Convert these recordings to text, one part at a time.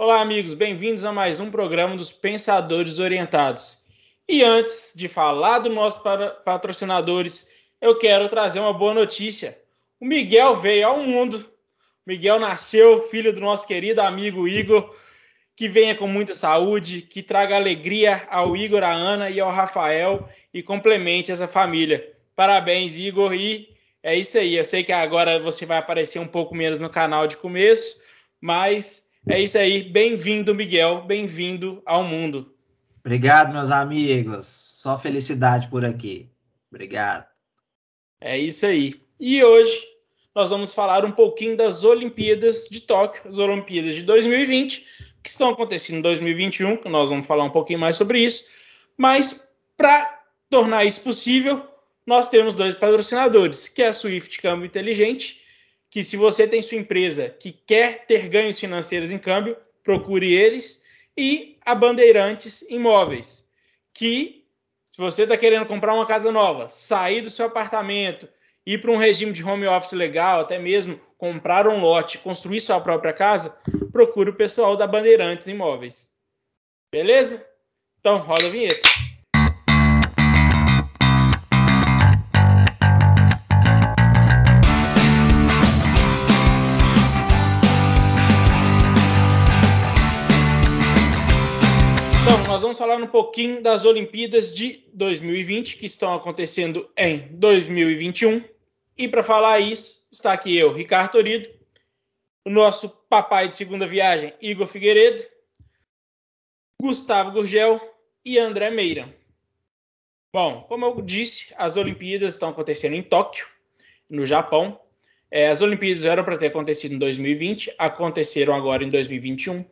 Olá, amigos, bem-vindos a mais um programa dos Pensadores Orientados. E antes de falar dos nossos patrocinadores, eu quero trazer uma boa notícia. O Miguel veio ao mundo. O Miguel nasceu, filho do nosso querido amigo Igor. Que venha com muita saúde, que traga alegria ao Igor, à Ana e ao Rafael e complemente essa família. Parabéns, Igor. E é isso aí. Eu sei que agora você vai aparecer um pouco menos no canal de começo, mas é isso aí. Bem-vindo, Miguel. Bem-vindo ao mundo. Obrigado, meus amigos. Só felicidade por aqui. Obrigado. É isso aí. E hoje nós vamos falar um pouquinho das Olimpíadas de Tóquio, as Olimpíadas de 2020, que estão acontecendo em 2021, que nós vamos falar um pouquinho mais sobre isso. Mas para tornar isso possível, nós temos dois patrocinadores, que é a Swift Câmbio Inteligente que se você tem sua empresa que quer ter ganhos financeiros em câmbio, procure eles e a Bandeirantes Imóveis, que se você está querendo comprar uma casa nova, sair do seu apartamento, ir para um regime de home office legal, até mesmo comprar um lote, construir sua própria casa, procure o pessoal da Bandeirantes Imóveis. Beleza? Então, roda a vinheta. Falar um pouquinho das Olimpíadas de 2020, que estão acontecendo em 2021. E para falar isso, está aqui eu, Ricardo Torido, o nosso papai de segunda viagem, Igor Figueiredo, Gustavo Gurgel e André Meira. Bom, como eu disse, as Olimpíadas estão acontecendo em Tóquio, no Japão. É, as Olimpíadas eram para ter acontecido em 2020, aconteceram agora em 2021.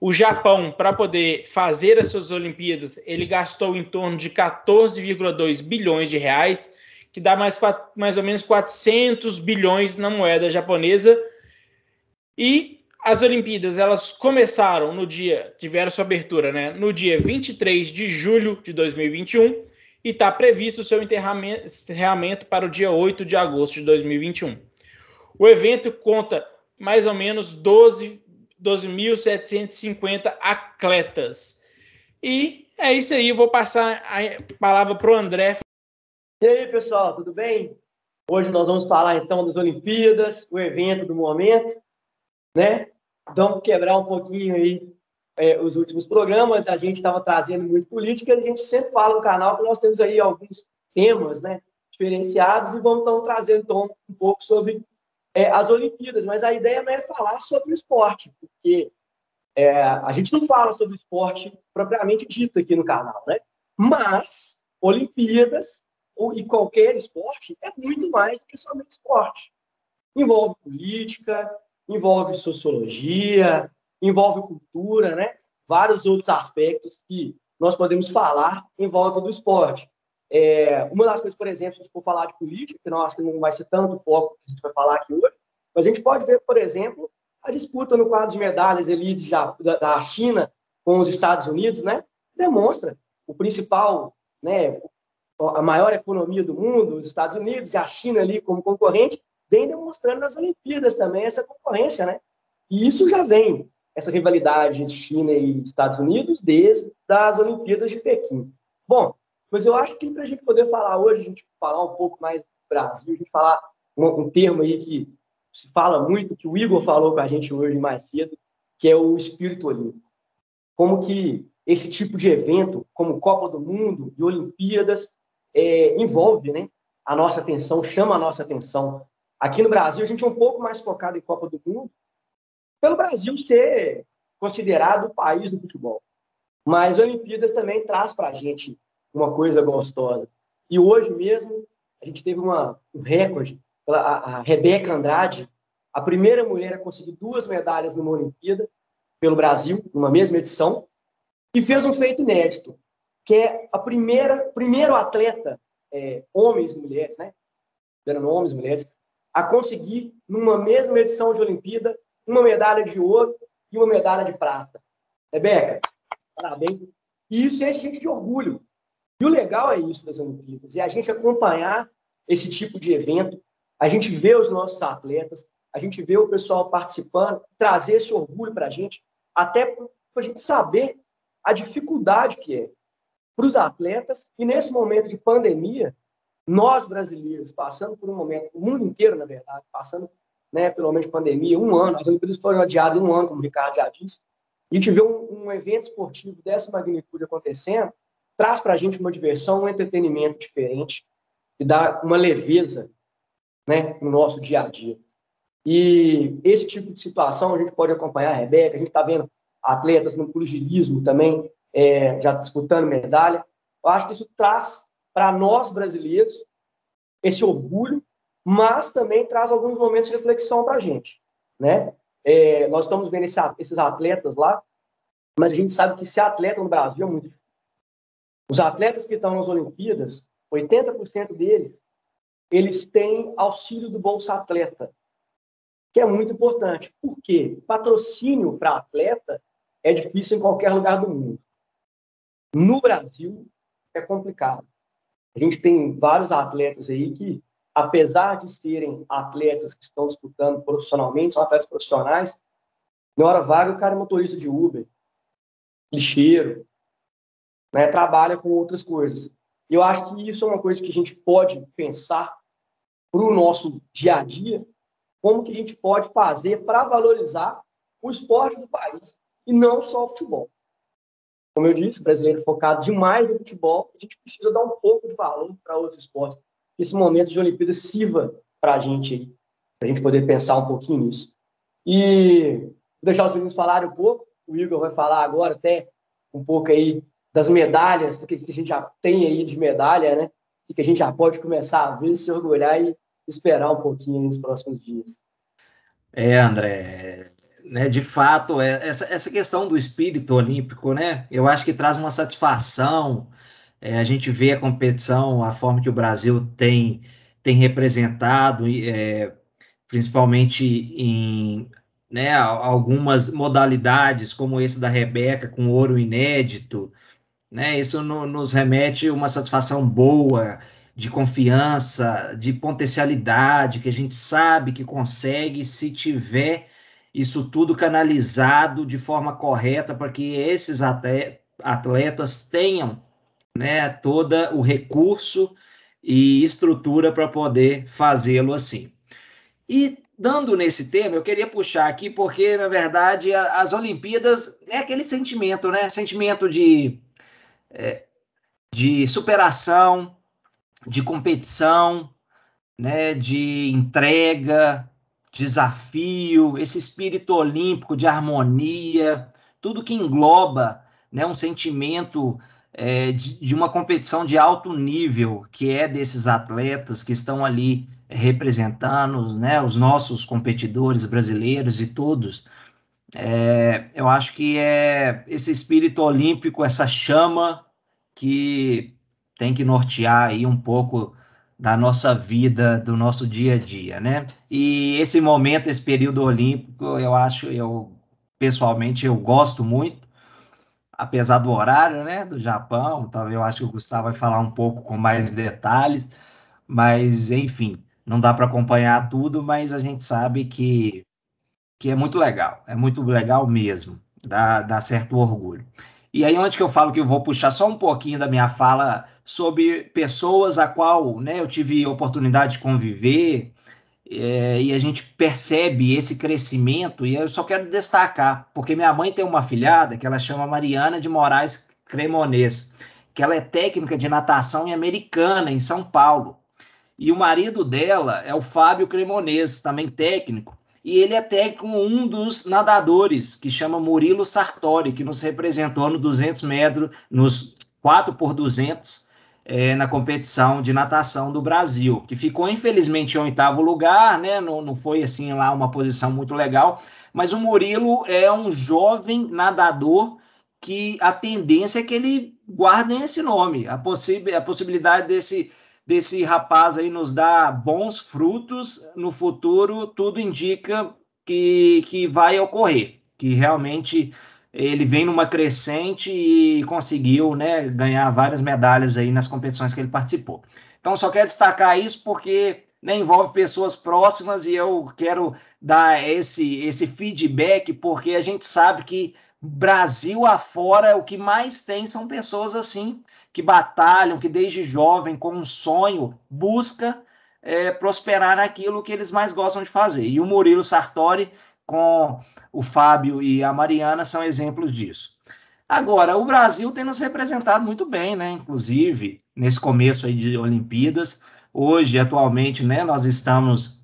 O Japão, para poder fazer as suas Olimpíadas, ele gastou em torno de 14,2 bilhões de reais, que dá mais, mais ou menos 400 bilhões na moeda japonesa. E as Olimpíadas, elas começaram no dia, tiveram sua abertura, né, no dia 23 de julho de 2021 e está previsto seu enterramento para o dia 8 de agosto de 2021. O evento conta mais ou menos 12 12.750 atletas. E é isso aí, vou passar a palavra para o André. E aí, pessoal, tudo bem? Hoje nós vamos falar então das Olimpíadas, o evento do momento, né? Então, quebrar um pouquinho aí é, os últimos programas, a gente estava trazendo muito política, a gente sempre fala no canal que nós temos aí alguns temas, né, diferenciados e vamos então trazendo então, um pouco sobre é, as Olimpíadas, mas a ideia não é falar sobre o esporte, porque é, a gente não fala sobre esporte propriamente dito aqui no canal, né? Mas Olimpíadas ou, e qualquer esporte é muito mais do que somente esporte. Envolve política, envolve sociologia, envolve cultura, né? Vários outros aspectos que nós podemos falar em volta do esporte. É, uma das coisas, por exemplo, se a gente for falar de política, que não acho que não vai ser tanto o foco que a gente vai falar aqui hoje, mas a gente pode ver, por exemplo, a disputa no quadro de medalhas ali de, da, da China com os Estados Unidos, né? Demonstra o principal, né? A maior economia do mundo, os Estados Unidos e a China ali como concorrente, vem demonstrando nas Olimpíadas também essa concorrência, né? E isso já vem, essa rivalidade China e Estados Unidos, desde as Olimpíadas de Pequim. Bom, mas eu acho que para a gente poder falar hoje, a gente falar um pouco mais do Brasil, a gente falar um, um, termo aí que se fala muito, que o Igor falou com a gente hoje mais cedo, que é o espírito olímpico. Como que esse tipo de evento, como Copa do Mundo e Olimpíadas, é, envolve né, a nossa atenção, chama a nossa atenção. Aqui no Brasil, a gente é um pouco mais focado em Copa do Mundo, pelo Brasil ser considerado o país do futebol. Mas Olimpíadas também traz para a gente uma coisa gostosa. E hoje mesmo, a gente teve uma, um recorde. A, a Rebeca Andrade, a primeira mulher a conseguir duas medalhas numa Olimpíada pelo Brasil, numa mesma edição, e fez um feito inédito, que é a primeira primeiro atleta, é, homens e mulheres, né? Eram homens e mulheres, a conseguir, numa mesma edição de Olimpíada, uma medalha de ouro e uma medalha de prata. Rebeca, parabéns. E isso enche a gente de orgulho, e o legal é isso das Olimpíadas, é a gente acompanhar esse tipo de evento, a gente vê os nossos atletas, a gente vê o pessoal participando, trazer esse orgulho para a gente, até para a gente saber a dificuldade que é para os atletas, e nesse momento de pandemia, nós brasileiros, passando por um momento, o mundo inteiro, na verdade, passando né, pelo menos pandemia, um ano, as Olimpíadas foram adiadas um ano, como o Ricardo já disse, e a gente vê um, um evento esportivo dessa magnitude acontecendo, traz para a gente uma diversão, um entretenimento diferente, e dá uma leveza né, no nosso dia a dia. E esse tipo de situação a gente pode acompanhar a Rebeca, a gente está vendo atletas no pugilismo também, é, já disputando medalha. Eu acho que isso traz para nós brasileiros esse orgulho, mas também traz alguns momentos de reflexão para a gente. Né? É, nós estamos vendo esse, esses atletas lá, mas a gente sabe que ser atleta no Brasil é muito difícil. Os atletas que estão nas Olimpíadas, 80% deles, eles têm auxílio do Bolsa Atleta, que é muito importante. Por quê? Patrocínio para atleta é difícil em qualquer lugar do mundo. No Brasil, é complicado. A gente tem vários atletas aí que, apesar de serem atletas que estão disputando profissionalmente, são atletas profissionais, na hora vaga o cara é motorista de Uber, lixeiro, né, trabalha com outras coisas. Eu acho que isso é uma coisa que a gente pode pensar para o nosso dia a dia, como que a gente pode fazer para valorizar o esporte do país e não só o futebol. Como eu disse, o brasileiro focado demais no futebol, a gente precisa dar um pouco de valor para outros esportes. Esse momento de Olimpíada sirva para a gente, para a gente poder pensar um pouquinho nisso. E vou deixar os meninos falarem um pouco, o Igor vai falar agora até um pouco aí das medalhas, do que, a gente já tem aí de medalha, né? Que a gente já pode começar a ver, se orgulhar e esperar um pouquinho nos próximos dias. É, André, né, de fato, é, essa, essa questão do espírito olímpico, né, eu acho que traz uma satisfação, é, a gente vê a competição, a forma que o Brasil tem, tem representado, é, principalmente em né, algumas modalidades, como esse da Rebeca, com ouro inédito, né, isso no, nos remete uma satisfação boa, de confiança, de potencialidade, que a gente sabe que consegue se tiver isso tudo canalizado de forma correta para que esses atletas tenham né, todo o recurso e estrutura para poder fazê-lo assim. E dando nesse tema, eu queria puxar aqui, porque, na verdade, as Olimpíadas é aquele sentimento, né? Sentimento de, é, de superação, de competição, né? de entrega, desafio, esse espírito olímpico de harmonia, tudo que engloba né, um sentimento é, de, de, uma competição de alto nível, que é desses atletas que estão ali representando né, os nossos competidores brasileiros e todos. É, eu acho que é esse espírito olímpico, essa chama que tem que nortear aí um pouco da nossa vida, do nosso dia a dia, né? E esse momento, esse período olímpico, eu acho, eu pessoalmente eu gosto muito, apesar do horário, né, do Japão, talvez eu acho que o Gustavo vai falar um pouco com mais detalhes, mas enfim, não dá para acompanhar tudo, mas a gente sabe que que é muito legal, é muito legal mesmo, dá, dá certo orgulho. E aí, onde que eu falo que eu vou puxar só um pouquinho da minha fala sobre pessoas a qual né, eu tive oportunidade de conviver, é, e a gente percebe esse crescimento, e eu só quero destacar, porque minha mãe tem uma filhada que ela chama Mariana de Moraes Cremonês, que ela é técnica de natação em Americana, em São Paulo. E o marido dela é o Fábio Cremonês, também técnico, e ele é técnico um dos nadadores, que chama Murilo Sartori, que nos representou no 200 metros, nos 4 por 200, é, na competição de natação do Brasil, que ficou infelizmente em oitavo lugar, né? Não, não foi assim lá uma posição muito legal, mas o Murilo é um jovem nadador que a tendência é que ele guarde esse nome, a, possi a possibilidade desse desse rapaz aí nos dá bons frutos no futuro, tudo indica que, que vai ocorrer, que realmente ele vem numa crescente e conseguiu né, ganhar várias medalhas aí nas competições que ele participou. Então, só quero destacar isso porque né, envolve pessoas próximas e eu quero dar esse, esse feedback porque a gente sabe que Brasil afora o que mais tem são pessoas assim que batalham, que desde jovem com um sonho busca é, prosperar naquilo que eles mais gostam de fazer. E o Murilo Sartori com o Fábio e a Mariana são exemplos disso. Agora, o Brasil tem nos representado muito bem, né? Inclusive, nesse começo aí de Olimpíadas, Hoje, atualmente, né, nós estamos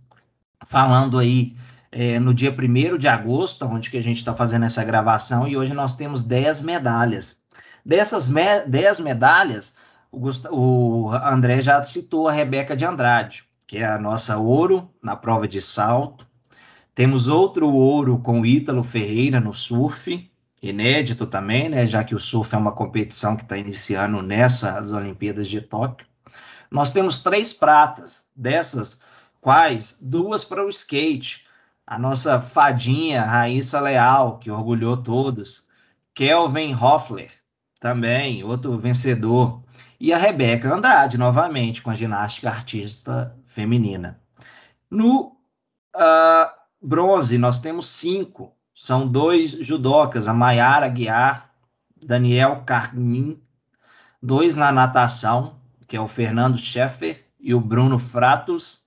falando aí é, no dia 1 de agosto, onde que a gente está fazendo essa gravação, e hoje nós temos 10 medalhas. Dessas 10 medalhas, o, o André já citou a Rebeca de Andrade, que é a nossa ouro na prova de salto. Temos outro ouro com o Ítalo Ferreira no surf, inédito também, né? Já que o surf é uma competição que está iniciando nessas Olimpíadas de Tóquio. Nós temos três pratas, dessas quais duas para o skate. A nossa fadinha Raíssa Leal, que orgulhou todos. Kelvin Hoffler, também, outro vencedor. E a Rebeca Andrade, novamente, com a ginástica artista feminina. No uh, bronze, nós temos cinco. São dois judocas, a Maiara Guiar, Daniel Carmin, dois na natação, que é o Fernando Scheffer e o Bruno Fratos,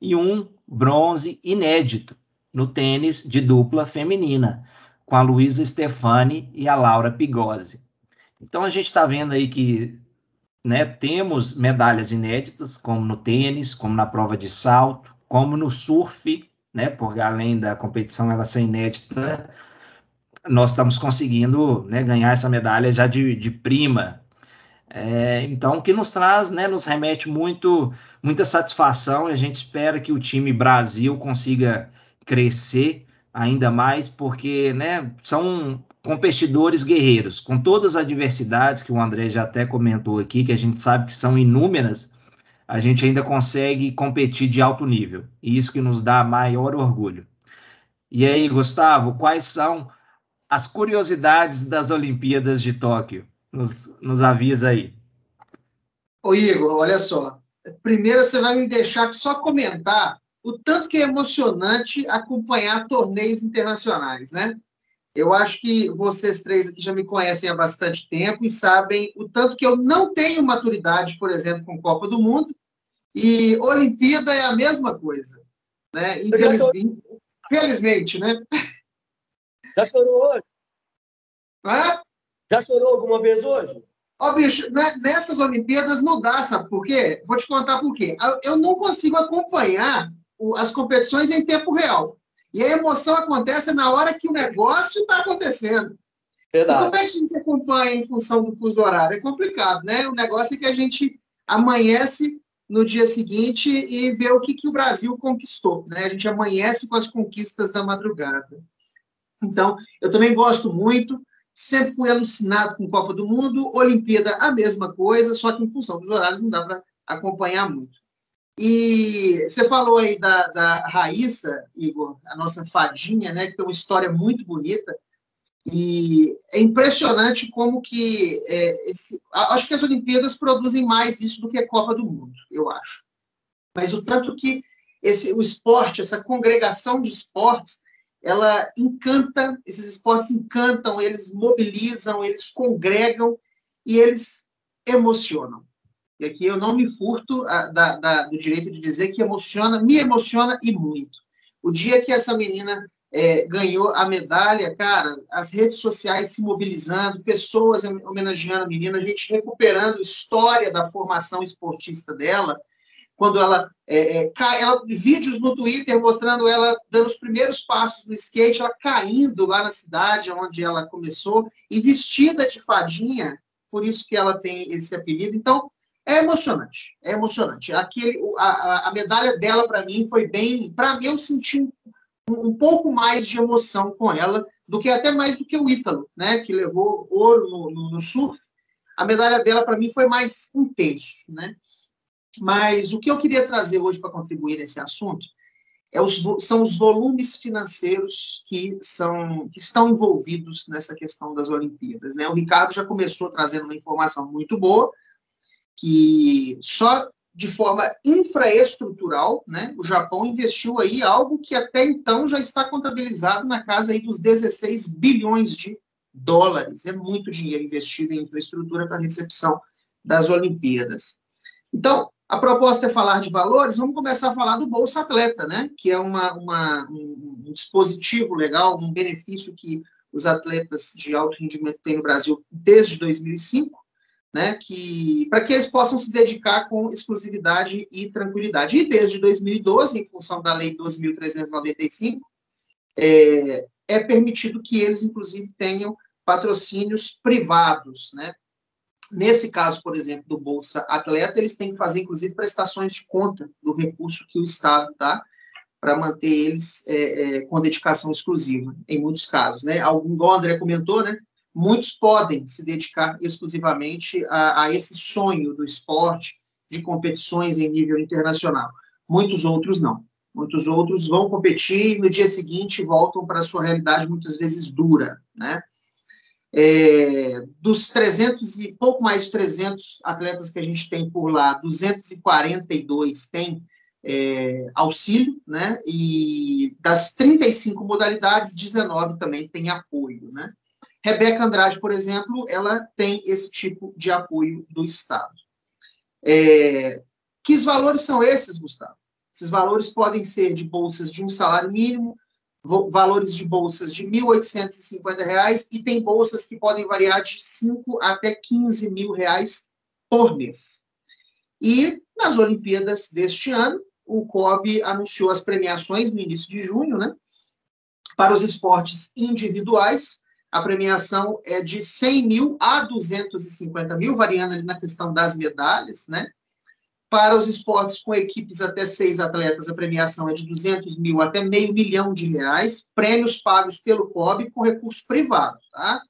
e um bronze inédito no tênis de dupla feminina, com a Luísa Stefani e a Laura Pigozzi. Então a gente está vendo aí que né, temos medalhas inéditas, como no tênis, como na prova de salto, como no surf, né, porque além da competição ela ser inédita, nós estamos conseguindo né, ganhar essa medalha já de, de prima. É, então, o que nos traz, né, nos remete muito, muita satisfação e a gente espera que o time Brasil consiga crescer ainda mais, porque né, são competidores guerreiros, com todas as adversidades que o André já até comentou aqui, que a gente sabe que são inúmeras, a gente ainda consegue competir de alto nível, e isso que nos dá maior orgulho. E aí, Gustavo, quais são as curiosidades das Olimpíadas de Tóquio? nos, nos avisa aí. Ô Igor, olha só. Primeiro você vai me deixar só comentar o tanto que é emocionante acompanhar torneios internacionais, né? Eu acho que vocês três aqui já me conhecem há bastante tempo e sabem o tanto que eu não tenho maturidade, por exemplo, com Copa do Mundo, e Olimpíada é a mesma coisa, né? Infelizmente, felizmente, né? Já chorou hoje? Hã? Já chorou alguma vez hoje? Ó, oh, bicho, né, nessas Olimpíadas não dá, sabe por quê? Vou te contar por quê. Eu não consigo acompanhar as competições em tempo real. E a emoção acontece na hora que o negócio está acontecendo. Verdade. E como é que a gente acompanha em função do fuso horário? É complicado, né? O negócio é que a gente amanhece no dia seguinte e vê o que, que o Brasil conquistou, né? A gente amanhece com as conquistas da madrugada. Então, eu também gosto muito sempre fui alucinado com Copa do Mundo, Olimpíada a mesma coisa, só que em função dos horários não dá para acompanhar muito. E você falou aí da, da Raíssa, Igor, a nossa fadinha, né, que tem uma história muito bonita, e é impressionante como que é, esse, acho que as Olimpíadas produzem mais isso do que a Copa do Mundo, eu acho. Mas o tanto que esse o esporte, essa congregação de esportes, ela encanta, esses esportes encantam, eles mobilizam, eles congregam e eles emocionam. E aqui eu não me furto a, ah, da, da, do direito de dizer que emociona, me emociona e muito. O dia que essa menina é, ganhou a medalha, cara, as redes sociais se mobilizando, pessoas homenageando a menina, a gente recuperando história da formação esportista dela, quando ela, é, é, ela vídeos no Twitter mostrando ela dando os primeiros passos no skate, ela caindo lá na cidade onde ela começou e vestida de fadinha, por isso que ela tem esse apelido. Então é emocionante, é emocionante. Aquele, a, a medalha dela para mim foi bem, para mim eu senti um, um, pouco mais de emoção com ela do que até mais do que o Ítalo, né, que levou ouro no, no, no surf. A medalha dela para mim foi mais intenso, né? Mas o que eu queria trazer hoje para contribuir nesse assunto é os, são os volumes financeiros que, são, que estão envolvidos nessa questão das Olimpíadas. Né? O Ricardo já começou trazendo uma informação muito boa, que só de forma infraestrutural, né? O Japão investiu aí algo que até então já está contabilizado na casa aí dos 16 bilhões de dólares. É muito dinheiro investido em infraestrutura para recepção das Olimpíadas. Então, a proposta é falar de valores, vamos começar a falar do Bolsa Atleta, né? Que é uma, uma um, um dispositivo legal, um benefício que os atletas de alto rendimento têm no Brasil desde 2005 né, que para que eles possam se dedicar com exclusividade e tranquilidade. E desde 2012, em função da Lei 12.395, é, é permitido que eles, inclusive, tenham patrocínios privados, né? Nesse caso, por exemplo, do Bolsa Atleta, eles têm que fazer, inclusive, prestações de conta do recurso que o Estado dá para manter eles é, é, com dedicação exclusiva, em muitos casos, né? Algum, igual o André comentou, né? Muitos podem se dedicar exclusivamente a, a, esse sonho do esporte, de competições em nível internacional. Muitos outros não. Muitos outros vão competir e no dia seguinte voltam para a sua realidade muitas vezes dura, né? É, dos 300 e pouco mais de 300 atletas que a gente tem por lá, 242 têm é, auxílio, né? E das 35 modalidades, 19 também têm apoio, né? Rebeca Andrade, por exemplo, ela tem esse tipo de apoio do Estado. É, que valores são esses, Gustavo? Esses valores podem ser de bolsas de um salário mínimo, valores de bolsas de R$ 1.850 e tem bolsas que podem variar de 5 até 15 mil reais por mês. E nas Olimpíadas deste ano, o COB anunciou as premiações no início de junho, né? Para os esportes individuais, a premiação é de 100 mil a 250 mil, variando ali na questão das medalhas, né? Para os esportes com equipes até seis atletas, a premiação é de 200 mil até meio milhão de reais, prêmios pagos pelo COB com recurso privado, tá?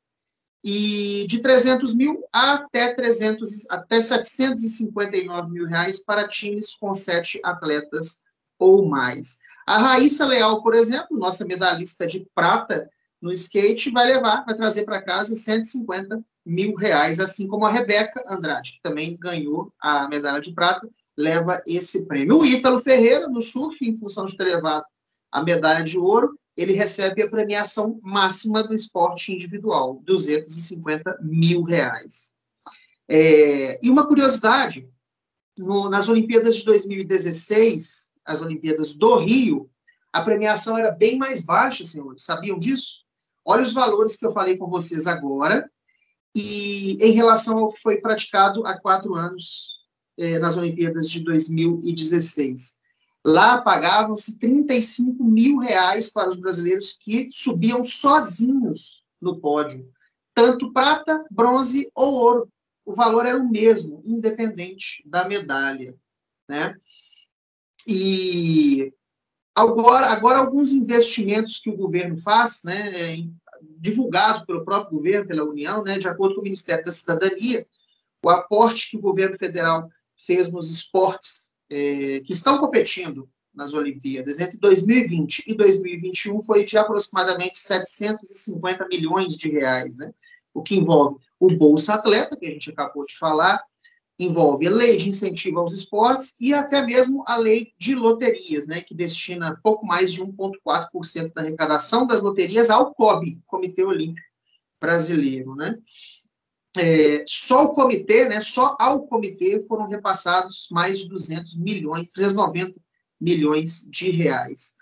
E de 300 mil até, 300, até 759 mil reais para times com sete atletas ou mais. A Raíssa Leal, por exemplo, nossa medalhista de prata, no skate vai levar, vai trazer para casa 150 mil reais, assim como a Rebeca Andrade, que também ganhou a medalha de prata, leva esse prêmio. O Ítalo Ferreira, no surf, em função de ter levado a medalha de ouro, ele recebe a premiação máxima do esporte individual, 250 mil reais. É, e uma curiosidade, no, nas Olimpíadas de 2016, as Olimpíadas do Rio, a premiação era bem mais baixa, senhores. Sabiam disso? Olha os valores que eu falei com vocês agora e em relação ao que foi praticado há quatro anos eh, nas Olimpíadas de 2016. Lá pagavam-se 35 mil reais para os brasileiros que subiam sozinhos no pódio, tanto prata, bronze ou ouro. O valor era o mesmo, independente da medalha, né? E Agora, agora, alguns investimentos que o governo faz, né, é, divulgado pelo próprio governo, pela União, né, de acordo com o Ministério da Cidadania, o aporte que o governo federal fez nos esportes é, que estão competindo nas Olimpíadas entre 2020 e 2021 foi de aproximadamente 750 milhões de reais, né? o que envolve o Bolsa Atleta, que a gente acabou de falar, envolve a lei de incentivo aos esportes e até mesmo a lei de loterias, né, que destina pouco mais de 1,4% da arrecadação das loterias ao COB, Comitê Olímpico Brasileiro, né. É, só o comitê, né, só ao comitê foram repassados mais de 200 milhões, 390 milhões de reais.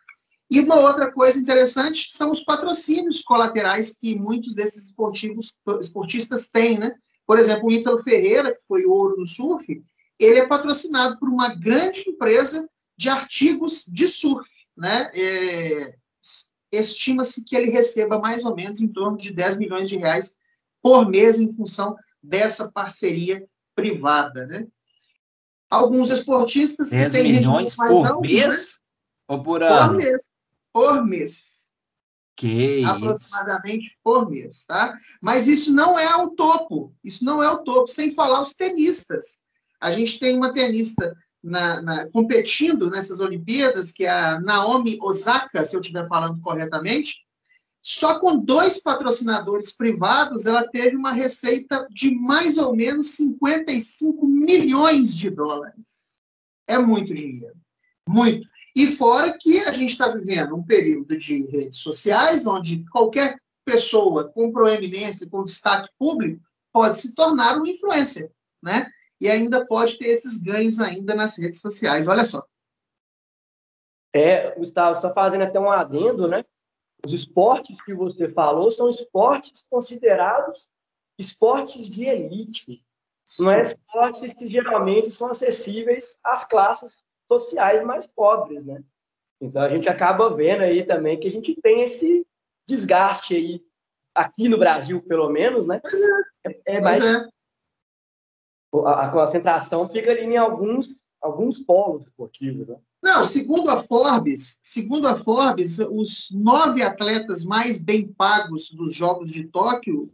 E uma outra coisa interessante são os patrocínios colaterais que muitos desses esportivos, esportistas têm, né? Por exemplo, o Ítalo Ferreira, que foi ouro no surf, ele é patrocinado por uma grande empresa de artigos de surf. Né? É, Estima-se que ele receba mais ou menos em torno de 10 milhões de reais por mês em função dessa parceria privada. Né? Alguns esportistas que têm rendimentos mais por altos. Mês? Né? Ou por ano? Por mês. Por mês. Aproximadamente por mês, tá? Mas isso não é o topo, isso não é o topo, sem falar os tenistas. A gente tem uma tenista na, na, competindo nessas Olimpíadas, que é a Naomi Osaka, se eu estiver falando corretamente, só com dois patrocinadores privados, ela teve uma receita de mais ou menos 55 milhões de dólares. É muito dinheiro. Muito. E fora que a gente está vivendo um período de redes sociais, onde qualquer pessoa com proeminência, com destaque público, pode se tornar um influencer, né? E ainda pode ter esses ganhos ainda nas redes sociais. Olha só. É, Gustavo, está fazendo até um adendo, né? Os esportes que você falou são esportes considerados esportes de elite. Não é esportes que geralmente são acessíveis às classes sociais mais pobres, né? Então a gente acaba vendo aí também que a gente tem esse desgaste aí aqui no Brasil, pelo menos, né? Pois é. É, é mais é. A, a, concentração fica ali em alguns alguns polos esportivos, né? Não, segundo a Forbes, segundo a Forbes, os nove atletas mais bem pagos dos Jogos de Tóquio,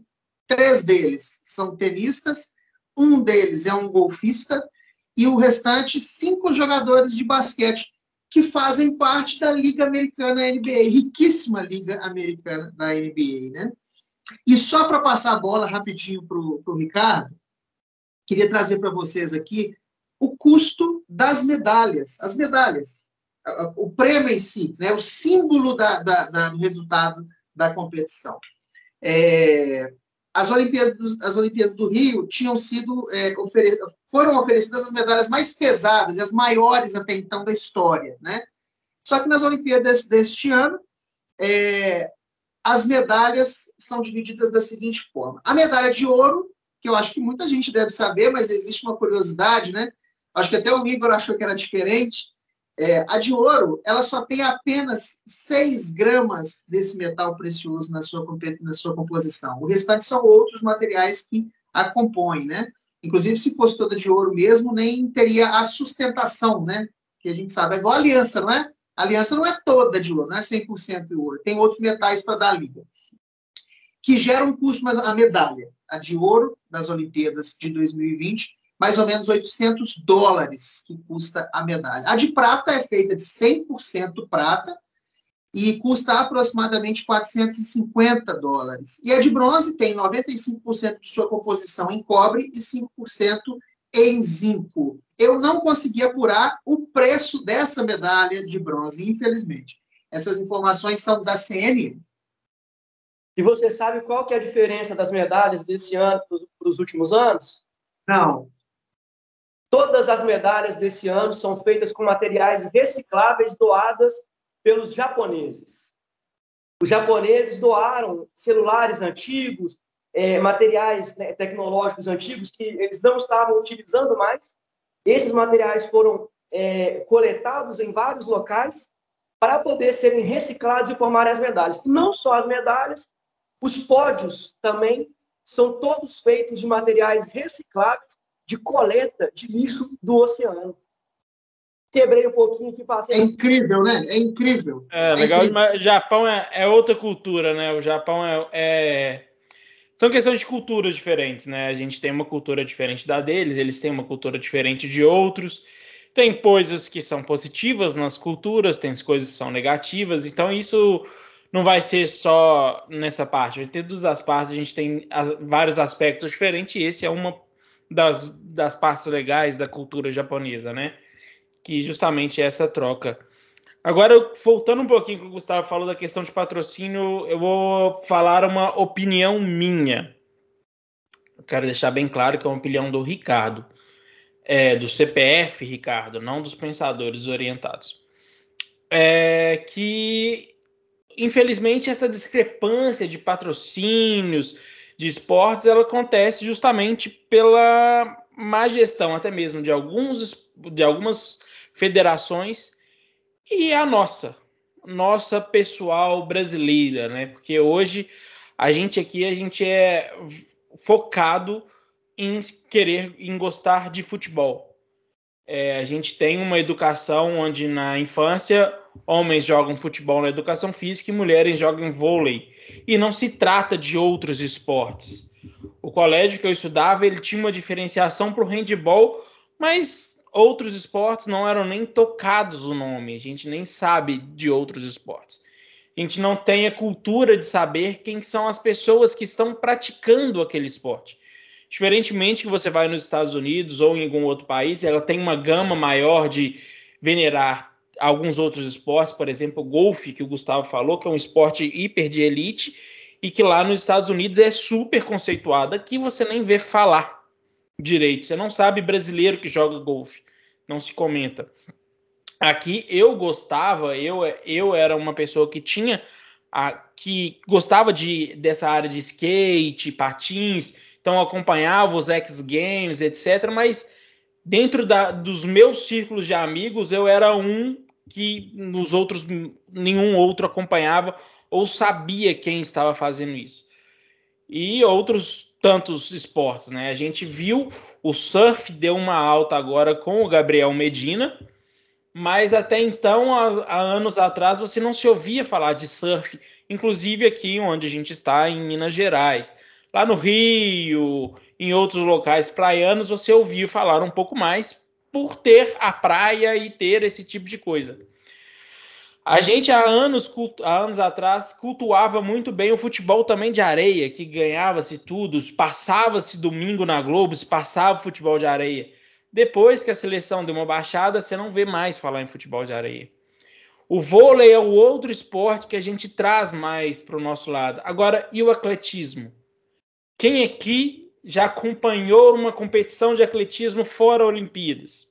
três deles são tenistas, um deles é um golfista e o restante cinco jogadores de basquete que fazem parte da Liga Americana NBA, riquíssima Liga Americana da NBA, né? E só para passar a bola rapidinho para o Ricardo, queria trazer para vocês aqui o custo das medalhas, as medalhas, o prêmio em si, né, o símbolo da, da, da do resultado da competição. É, as, Olimpíadas, as Olimpíadas do Rio tinham sido é, ofere foram oferecidas as medalhas mais pesadas e as maiores até então da história, né? Só que nas Olimpíadas deste ano, é, as medalhas são divididas da seguinte forma: a medalha de ouro, que eu acho que muita gente deve saber, mas existe uma curiosidade, né? acho que até o Igor achou que era diferente. É, a de ouro, ela só tem apenas 6 gramas desse metal precioso na sua, na sua composição. O restante são outros materiais que a compõem, né? Inclusive, se fosse toda de ouro mesmo, nem teria a sustentação, né? Que a gente sabe. É igual a aliança, não é? A aliança não é toda de ouro, não é 100% de ouro. Tem outros metais para dar liga. Que geram um custo, a medalha, a de ouro das Olimpíadas de 2020, mais ou menos 800 dólares que custa a medalha. A de prata é feita de 100% prata e custa aproximadamente 450 dólares. E a de bronze tem 95% de sua composição em cobre e 5% em zinco. Eu não consegui apurar o preço dessa medalha de bronze, infelizmente. Essas informações são da CNN. E você sabe qual que é a diferença das medalhas desse ano para os últimos anos? Não. Todas as medalhas desse ano são feitas com materiais recicláveis doadas pelos japoneses. Os japoneses doaram celulares antigos, é, materiais né, tecnológicos antigos que eles não estavam utilizando mais. Esses materiais foram é, coletados em vários locais para poder serem reciclados e formarem as medalhas. Não só as medalhas, os pódios também são todos feitos de materiais recicláveis de coleta de lixo do oceano. Quebrei um pouquinho aqui, passei. É incrível, né? É incrível. É, é legal, incrível. mas o Japão é, é, outra cultura, né? O Japão é, é, São questões de culturas diferentes, né? A gente tem uma cultura diferente da deles, eles têm uma cultura diferente de outros. Tem coisas que são positivas nas culturas, tem coisas que são negativas, então isso não vai ser só nessa parte. Vai ter duas as partes, a gente tem vários aspectos diferentes, e esse é uma das, das partes legais da cultura japonesa, né? Que justamente é essa troca. Agora, voltando um pouquinho que o Gustavo falou da questão de patrocínio, eu vou falar uma opinião minha. Quero deixar bem claro que é uma opinião do Ricardo, é, do CPF, Ricardo, não dos pensadores orientados. É que, infelizmente, essa discrepância de patrocínios, de esportes ela acontece justamente pela má gestão até mesmo de alguns de algumas federações e a nossa nossa pessoal brasileira, né? Porque hoje a gente aqui a gente é focado em querer em gostar de futebol. É, a gente tem uma educação onde na infância homens jogam futebol na educação física e mulheres jogam vôlei. E não se trata de outros esportes. O colégio que eu estudava, ele tinha uma diferenciação para o handball, mas outros esportes não eram nem tocados o nome. A gente nem sabe de outros esportes. A gente não tem a cultura de saber quem são as pessoas que estão praticando aquele esporte. Diferentemente que você vai nos Estados Unidos ou em algum outro país, ela tem uma gama maior de venerar alguns outros esportes, por exemplo, golfe, que o Gustavo falou, que é um esporte hiper de elite, e que lá nos Estados Unidos é super conceituado. Aqui você nem vê falar direito. Você não sabe brasileiro que joga golfe. Não se comenta. Aqui eu gostava, eu, eu era uma pessoa que tinha a, que gostava de, dessa área de skate, patins, então acompanhava os X Games, etc. Mas dentro da, dos meus círculos de amigos, eu era um que nos outros nenhum outro acompanhava ou sabia quem estava fazendo isso. E outros tantos esportes, né? A gente viu o surf deu uma alta agora com o Gabriel Medina, mas até então, há, há, anos atrás, você não se ouvia falar de surf, inclusive aqui onde a gente está, em Minas Gerais. Lá no Rio, em outros locais praianos, você ouvia falar um pouco mais por ter a praia e ter esse tipo de coisa. A gente há anos, há anos atrás cultuava muito bem o futebol também de areia, que ganhava-se tudo, passava-se domingo na Globo, se passava futebol de areia. Depois que a seleção deu uma baixada, você não vê mais falar em futebol de areia. O vôlei é o outro esporte que a gente traz mais para o nosso lado. Agora, e o atletismo? Quem aqui já acompanhou uma competição de atletismo fora Olimpíadas?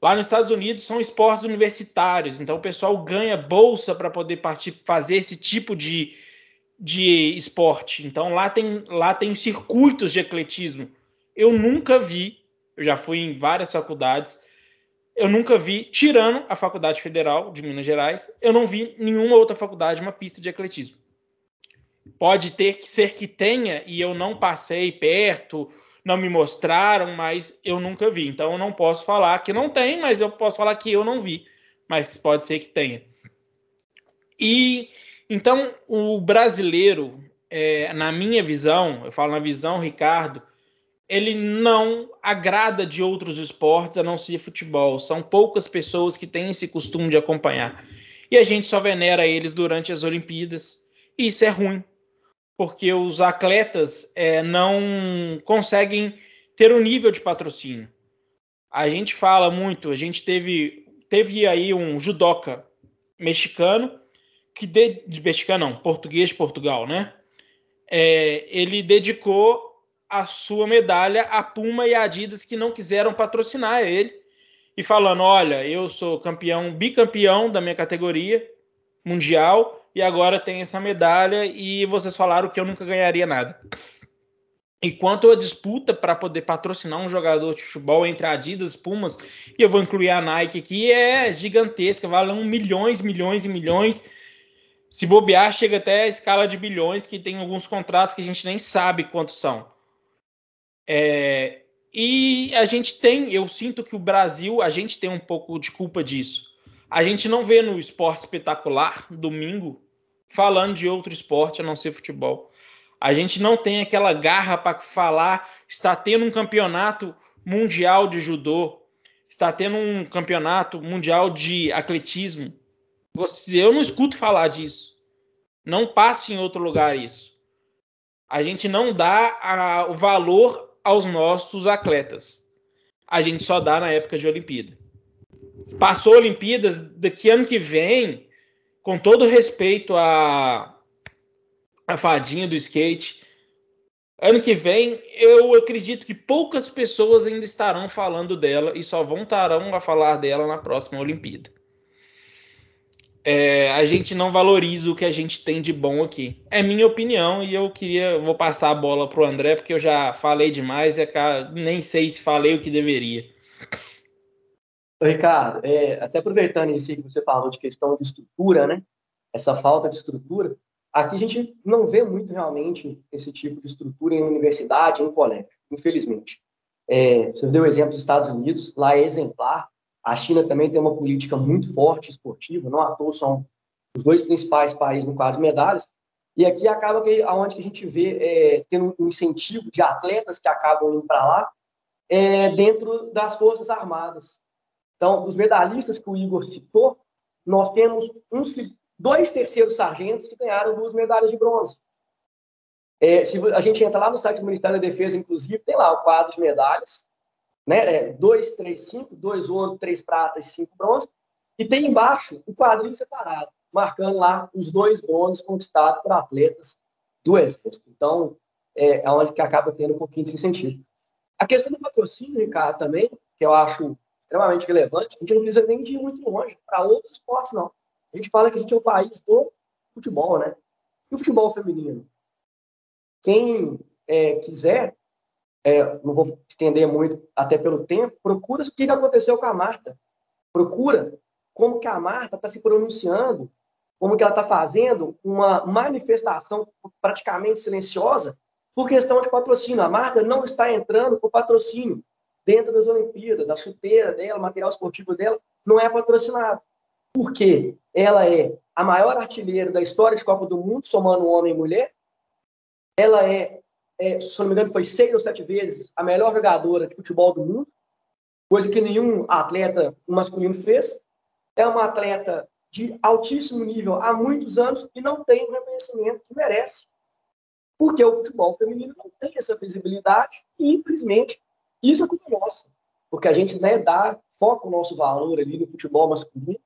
Lá nos Estados Unidos são esportes universitários, então o pessoal ganha bolsa para poder partir, fazer esse tipo de, de esporte. Então lá tem, lá tem circuitos de atletismo. Eu nunca vi eu já fui em várias faculdades. Eu nunca vi, tirando a Faculdade Federal de Minas Gerais, eu não vi nenhuma outra faculdade uma pista de atletismo. Pode ter que ser que tenha e eu não passei perto, não me mostraram, mas eu nunca vi. Então eu não posso falar que não tem, mas eu posso falar que eu não vi. Mas pode ser que tenha. E então o brasileiro, é, na minha visão, eu falo na visão, Ricardo, ele não agrada de outros esportes a não ser futebol. São poucas pessoas que têm esse costume de acompanhar. E a gente só venera eles durante as Olimpíadas. E isso é ruim, porque os atletas é, não conseguem ter um nível de patrocínio. A gente fala muito, a gente teve, teve aí um judoca mexicano, que de, de mexicano não, português de Portugal, né? É, ele dedicou a sua medalha a Puma e a Adidas que não quiseram patrocinar ele e falando: olha, eu sou campeão, bicampeão da minha categoria mundial e agora tem essa medalha e vocês falaram que eu nunca ganharia nada. Enquanto a disputa para poder patrocinar um jogador de futebol entre Adidas e Pumas, e eu vou incluir a Nike aqui, é gigantesca, valem milhões, milhões e milhões. Se bobear, chega até a escala de bilhões, que tem alguns contratos que a gente nem sabe quantos são. É, e a gente tem, eu sinto que o Brasil, a gente tem um pouco de culpa disso. A gente não vê no esporte espetacular, domingo, falando de outro esporte a não ser futebol. A gente não tem aquela garra para falar, está tendo um campeonato mundial de judô, está tendo um campeonato mundial de atletismo. Eu não escuto falar disso. Não passe em outro lugar isso. A gente não dá a, o valor aos nossos atletas. A gente só dá na época de Olimpíada. Passou Olimpíadas, daqui ano que vem, com todo respeito à, à fadinha do skate, ano que vem eu acredito que poucas pessoas ainda estarão falando dela e só vão estarão a falar dela na próxima Olimpíada é, a gente não valoriza o que a gente tem de bom aqui. É minha opinião e eu queria, vou passar a bola para o André, porque eu já falei demais e nem sei se falei o que deveria. Ricardo, é, até aproveitando isso que você falou de questão de estrutura, né? Essa falta de estrutura, aqui a gente não vê muito realmente esse tipo de estrutura em universidade, em colégio, infelizmente. É, você deu o exemplo dos Estados Unidos, lá é exemplar, a China também tem uma política muito forte esportiva, não à toa são os dois principais países no quadro de medalhas. E aqui acaba que aonde que a gente vê é, tendo um incentivo de atletas que acabam indo para lá é, dentro das forças armadas. Então, dos medalhistas que o Igor citou, nós temos um, dois terceiros sargentos que ganharam duas medalhas de bronze. É, se a gente entra lá no site do Ministério da Defesa, inclusive, tem lá o quadro de medalhas, né? É, dois, três, cinco, dois ouro, três pratas, cinco bronze, e tem embaixo o quadrinho separado, marcando lá os dois bronzes conquistados por atletas do Exército. Então, é, é onde que acaba tendo um pouquinho desse sentido. A questão do patrocínio, Ricardo, também, que eu acho extremamente relevante, a gente não precisa nem de ir muito longe para outros esportes, não. A gente fala que a gente é o país do futebol, né? E o futebol feminino? Quem é, quiser, é, não vou estender muito, até pelo tempo, procura o que aconteceu com a Marta. Procura como que a Marta está se pronunciando, como que ela está fazendo uma manifestação praticamente silenciosa por questão de patrocínio. A Marta não está entrando por patrocínio dentro das Olimpíadas. A chuteira dela, o material esportivo dela, não é patrocinado. Por quê? Ela é a maior artilheira da história de Copa do Mundo, somando homem e mulher. Ela é, é, se não me engano, foi seis ou sete vezes a melhor jogadora de futebol do mundo, coisa que nenhum atleta masculino fez. É uma atleta de altíssimo nível há muitos anos e não tem o reconhecimento que merece. Porque o futebol feminino não tem essa visibilidade e, infelizmente, isso é culpa nossa. Porque a gente né, dá foco nosso valor ali no futebol masculino,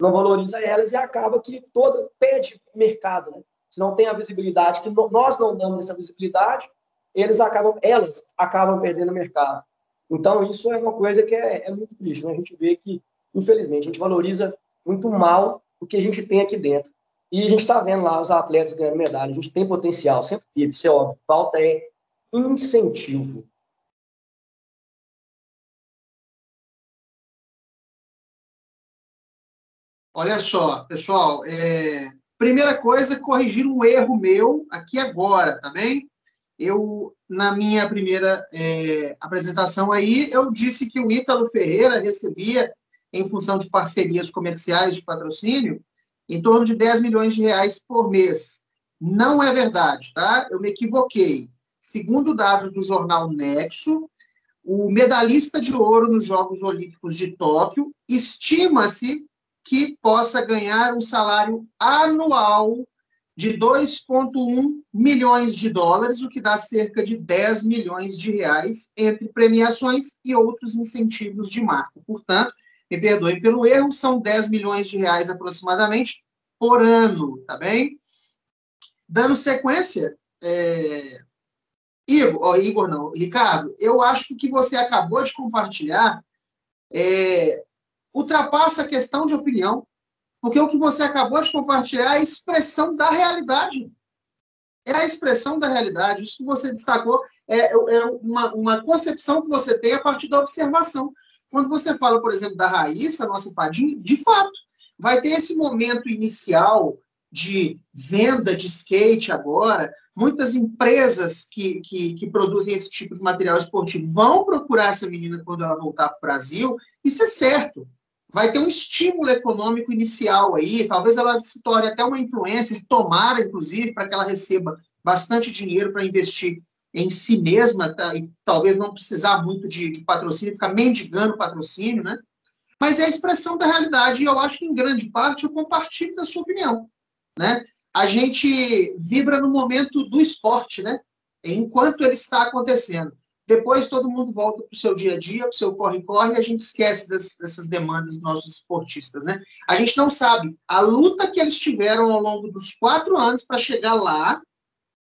não valoriza elas e acaba que toda pede mercado. Né? Se não tem a visibilidade, que nós não damos essa visibilidade, eles acabam, elas acabam perdendo mercado. Então, isso é uma coisa que é, é muito triste. Né? A gente vê que, infelizmente, a gente valoriza muito mal o que a gente tem aqui dentro. E a gente está vendo lá os atletas ganhando medalha. A gente tem potencial, sempre teve, isso é óbvio. Falta é incentivo. Olha só, pessoal, é... primeira coisa, corrigir um erro meu aqui agora, tá bem? Eu, na minha primeira é, apresentação aí, eu disse que o Ítalo Ferreira recebia, em função de parcerias comerciais de patrocínio, em torno de 10 milhões de reais por mês. Não é verdade, tá? Eu me equivoquei. Segundo dados do jornal Nexo, o medalhista de ouro nos Jogos Olímpicos de Tóquio estima-se que possa ganhar um salário anual de 2,1 milhões de dólares, o que dá cerca de 10 milhões de reais entre premiações e outros incentivos de marca. Portanto, me perdoem pelo erro, são 10 milhões de reais aproximadamente por ano, tá bem? Dando sequência, é... Igor, oh, Igor não, Ricardo, eu acho que o que você acabou de compartilhar é, ultrapassa a questão de opinião, porque o que você acabou de compartilhar é a expressão da realidade. É a expressão da realidade. Isso que você destacou é, é uma, uma concepção que você tem a partir da observação. Quando você fala, por exemplo, da Raíssa, nossa padinha, de fato, vai ter esse momento inicial de venda de skate agora. Muitas empresas que, que, que, produzem esse tipo de material esportivo vão procurar essa menina quando ela voltar para o Brasil. Isso é certo vai ter um estímulo econômico inicial aí, talvez ela se torne até uma influencer, tomara, inclusive, para que ela receba bastante dinheiro para investir em si mesma, tá? e talvez não precisar muito de, de, patrocínio, ficar mendigando patrocínio, né? Mas é a expressão da realidade, e eu acho que, em grande parte, eu compartilho da sua opinião, né? A gente vibra no momento do esporte, né? Enquanto ele está acontecendo. Depois todo mundo volta para o seu dia a dia, para o seu corre-corre, e a gente esquece das, dessas demandas dos nossos esportistas, né? A gente não sabe a luta que eles tiveram ao longo dos quatro anos para chegar lá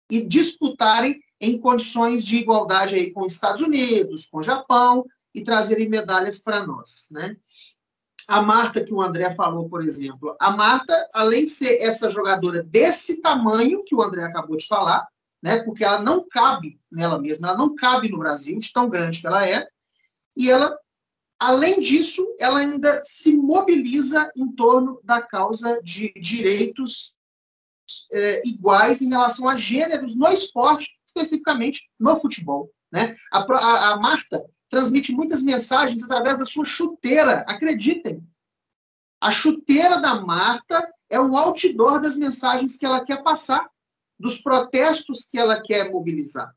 e disputarem em condições de igualdade aí com os Estados Unidos, com o Japão, e trazerem medalhas para nós, né? A Marta, que o André falou, por exemplo, a Marta, além de ser essa jogadora desse tamanho que o André acabou de falar, né? Porque ela não cabe nela mesma, ela não cabe no Brasil, de tão grande que ela é, e ela, além disso, ela ainda se mobiliza em torno da causa de direitos é, iguais em relação a gêneros no esporte, especificamente no futebol. Né? A, a, a Marta transmite muitas mensagens através da sua chuteira, acreditem. A chuteira da Marta é um outdoor das mensagens que ela quer passar dos protestos que ela quer mobilizar.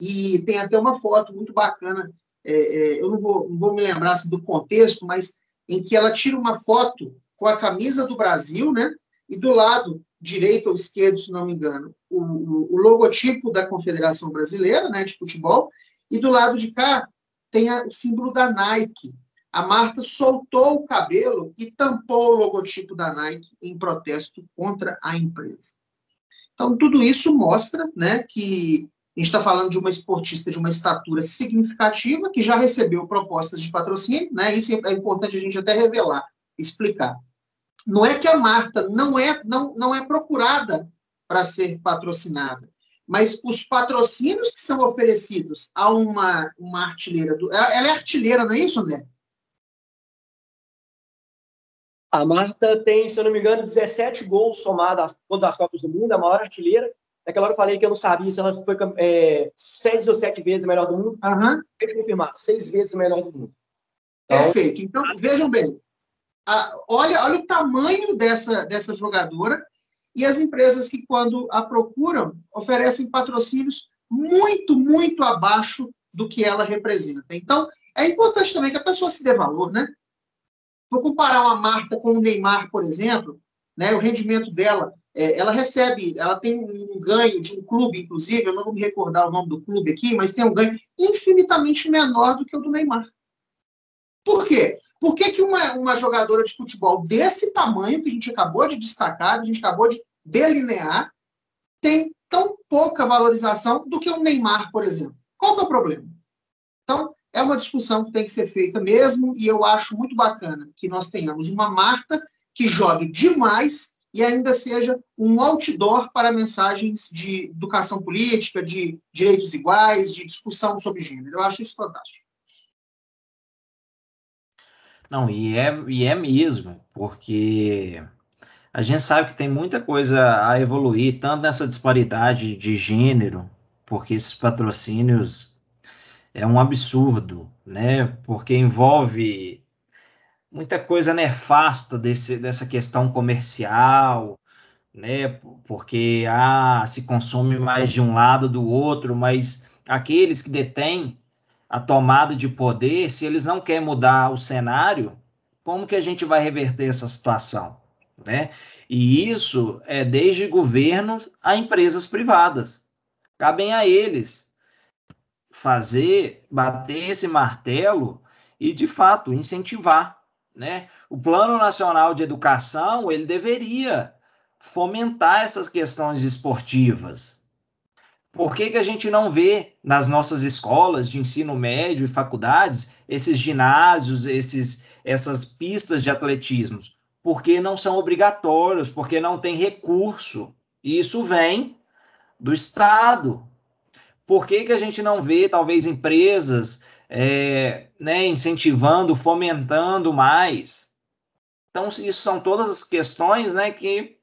E tem até uma foto muito bacana, é, é, eu não vou, não vou me lembrar assim, do contexto, mas em que ela tira uma foto com a camisa do Brasil, né? E do lado direita ou esquerda, se não me engano, o, o, o, logotipo da Confederação Brasileira né, de Futebol, e do lado de cá tem a, o símbolo da Nike. A Marta soltou o cabelo e tampou o logotipo da Nike em protesto contra a empresa. Então, tudo isso mostra né, que a gente está falando de uma esportista de uma estatura significativa, que já recebeu propostas de patrocínio, né? Isso é importante a gente até revelar, explicar. Não é que a Marta não é, não, não é procurada para ser patrocinada, mas os patrocínios que são oferecidos a uma, uma artilheira. Do, ela é artilheira, não é isso, André? A Marta tem, se eu não me engano, 17 gols somados a todas as Copas do Mundo, a maior artilheira. Naquela hora eu falei que eu não sabia se ela foi é, seis ou sete vezes a melhor do mundo. Uhum. Que confirmar, seis vezes a melhor do mundo. Então, Perfeito. Então, vejam bem. A, olha, olha o tamanho dessa, dessa jogadora e as empresas que, quando a procuram, oferecem patrocínios muito, muito abaixo do que ela representa. Então, é importante também que a pessoa se dê valor, né? Vou comparar uma Marta com o Neymar, por exemplo, né? O rendimento dela é, ela recebe, ela tem um ganho de um clube, inclusive, eu não vou me recordar o nome do clube aqui, mas tem um ganho infinitamente menor do que o do Neymar. Por quê? Por que, que uma, uma jogadora de futebol desse tamanho, que a gente acabou de destacar, a gente acabou de delinear, tem tão pouca valorização do que o Neymar, por exemplo? Qual que é o problema? Então, é uma discussão que tem que ser feita mesmo, e eu acho muito bacana que nós tenhamos uma Marta que jogue demais e ainda seja um outdoor para mensagens de educação política, de direitos iguais, de discussão sobre gênero. Eu acho isso fantástico. Não, e é, e é mesmo, porque a gente sabe que tem muita coisa a evoluir, tanto nessa disparidade de gênero, porque esses patrocínios é um absurdo, né? Porque envolve muita coisa nefasta desse, dessa questão comercial, né? Porque ah, se consome mais de um lado do outro, mas aqueles que detêm a tomada de poder, se eles não querem mudar o cenário, como que a gente vai reverter essa situação, né? E isso é desde governos a empresas privadas. Cabem a eles fazer, bater esse martelo e, de fato, incentivar né? O Plano Nacional de Educação ele deveria fomentar essas questões esportivas. Por que, que a gente não vê nas nossas escolas de ensino médio e faculdades esses ginásios, esses, essas pistas de atletismo? Porque não são obrigatórios, porque não tem recurso. Isso vem do Estado. Por que, que a gente não vê, talvez, empresas é, né, incentivando, fomentando mais. Então, isso são todas as questões né, que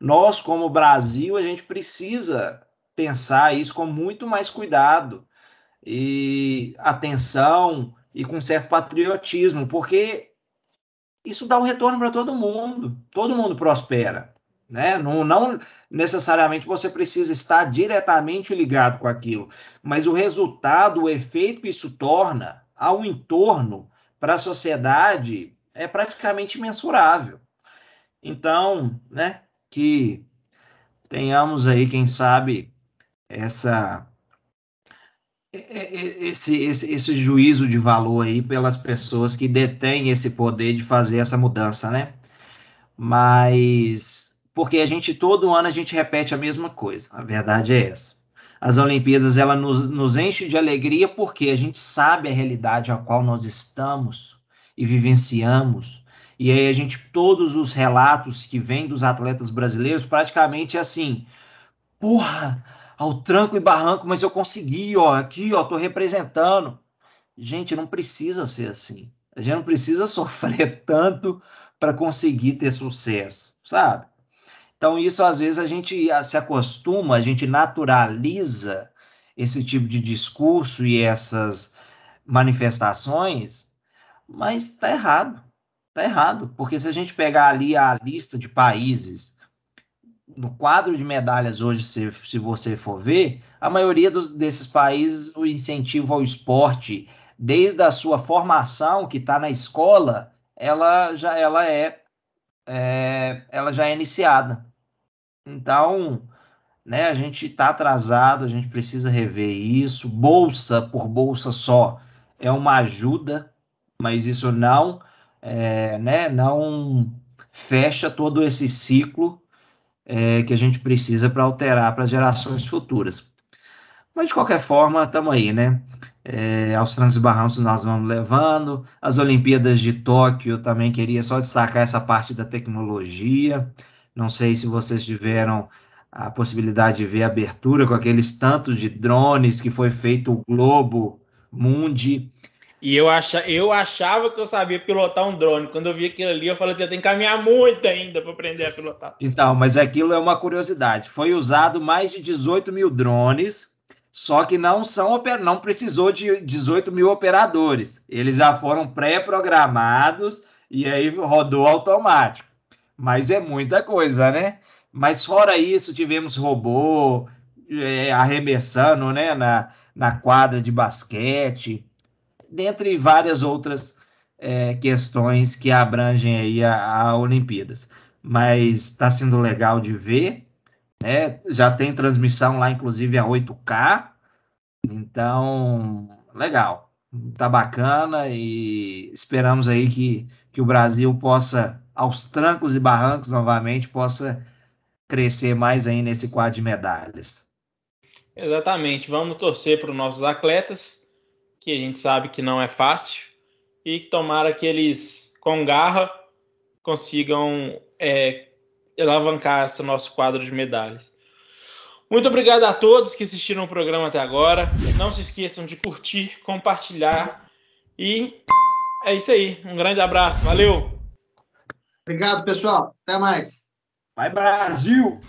nós, como Brasil, a gente precisa pensar isso com muito mais cuidado e atenção e com certo patriotismo, porque isso dá um retorno para todo mundo, todo mundo prospera. Né? Não, não necessariamente você precisa estar diretamente ligado com aquilo, mas o resultado, o efeito que isso torna ao entorno, para a sociedade, é praticamente mensurável. Então, né, que tenhamos aí, quem sabe, essa esse, esse, esse juízo de valor aí pelas pessoas que detêm esse poder de fazer essa mudança, né? Mas porque a gente todo ano a gente repete a mesma coisa. A verdade é essa. As Olimpíadas ela nos, nos enche de alegria porque a gente sabe a realidade a qual nós estamos e vivenciamos. E aí a gente todos os relatos que vêm dos atletas brasileiros praticamente é assim, porra, ao tranco e barranco, mas eu consegui, ó, aqui, ó, tô representando. Gente, não precisa ser assim. A gente não precisa sofrer tanto para conseguir ter sucesso, sabe? Então, isso às vezes a gente se acostuma, a gente naturaliza esse tipo de discurso e essas manifestações, mas está errado. Está errado, porque se a gente pegar ali a lista de países, no quadro de medalhas hoje, se, se você for ver, a maioria dos, desses países, o incentivo ao esporte, desde a sua formação, que está na escola, ela já ela é, é, ela já é iniciada. Então, né, a gente está atrasado, a gente precisa rever isso. Bolsa por bolsa só é uma ajuda, mas isso não, é, né, não fecha todo esse ciclo é, que a gente precisa para alterar para gerações futuras. Mas, de qualquer forma, estamos aí, né? É, aos trancos e barrancos nós vamos levando. As Olimpíadas de Tóquio também queria só destacar essa parte da tecnologia. Não sei se vocês tiveram a possibilidade de ver a abertura com aqueles tantos de drones que foi feito o Globo Mundi. E eu, acha, eu achava que eu sabia pilotar um drone. Quando eu vi aquilo ali, eu falei assim, eu tenho que caminhar muito ainda para aprender a pilotar. Então, mas aquilo é uma curiosidade. Foi usado mais de 18 mil drones, só que não são não precisou de 18 mil operadores. Eles já foram pré-programados e aí rodou automático. Mas é muita coisa, né? Mas fora isso, tivemos robô é, arremessando né, na, na quadra de basquete, dentre várias outras é, questões que abrangem aí a, a Olimpíadas. Mas está sendo legal de ver, né? Já tem transmissão lá, inclusive a 8K. Então, legal. Tá bacana e esperamos aí que, que o Brasil possa, aos trancos e barrancos novamente, possa crescer mais aí nesse quadro de medalhas. Exatamente. Vamos torcer para os nossos atletas, que a gente sabe que não é fácil, e que tomara que eles, com garra, consigam é, alavancar esse nosso quadro de medalhas. Muito obrigado a todos que assistiram o programa até agora. Não se esqueçam de curtir, compartilhar e é isso aí. Um grande abraço. Valeu! Obrigado, pessoal. Até mais. Vai, Brasil!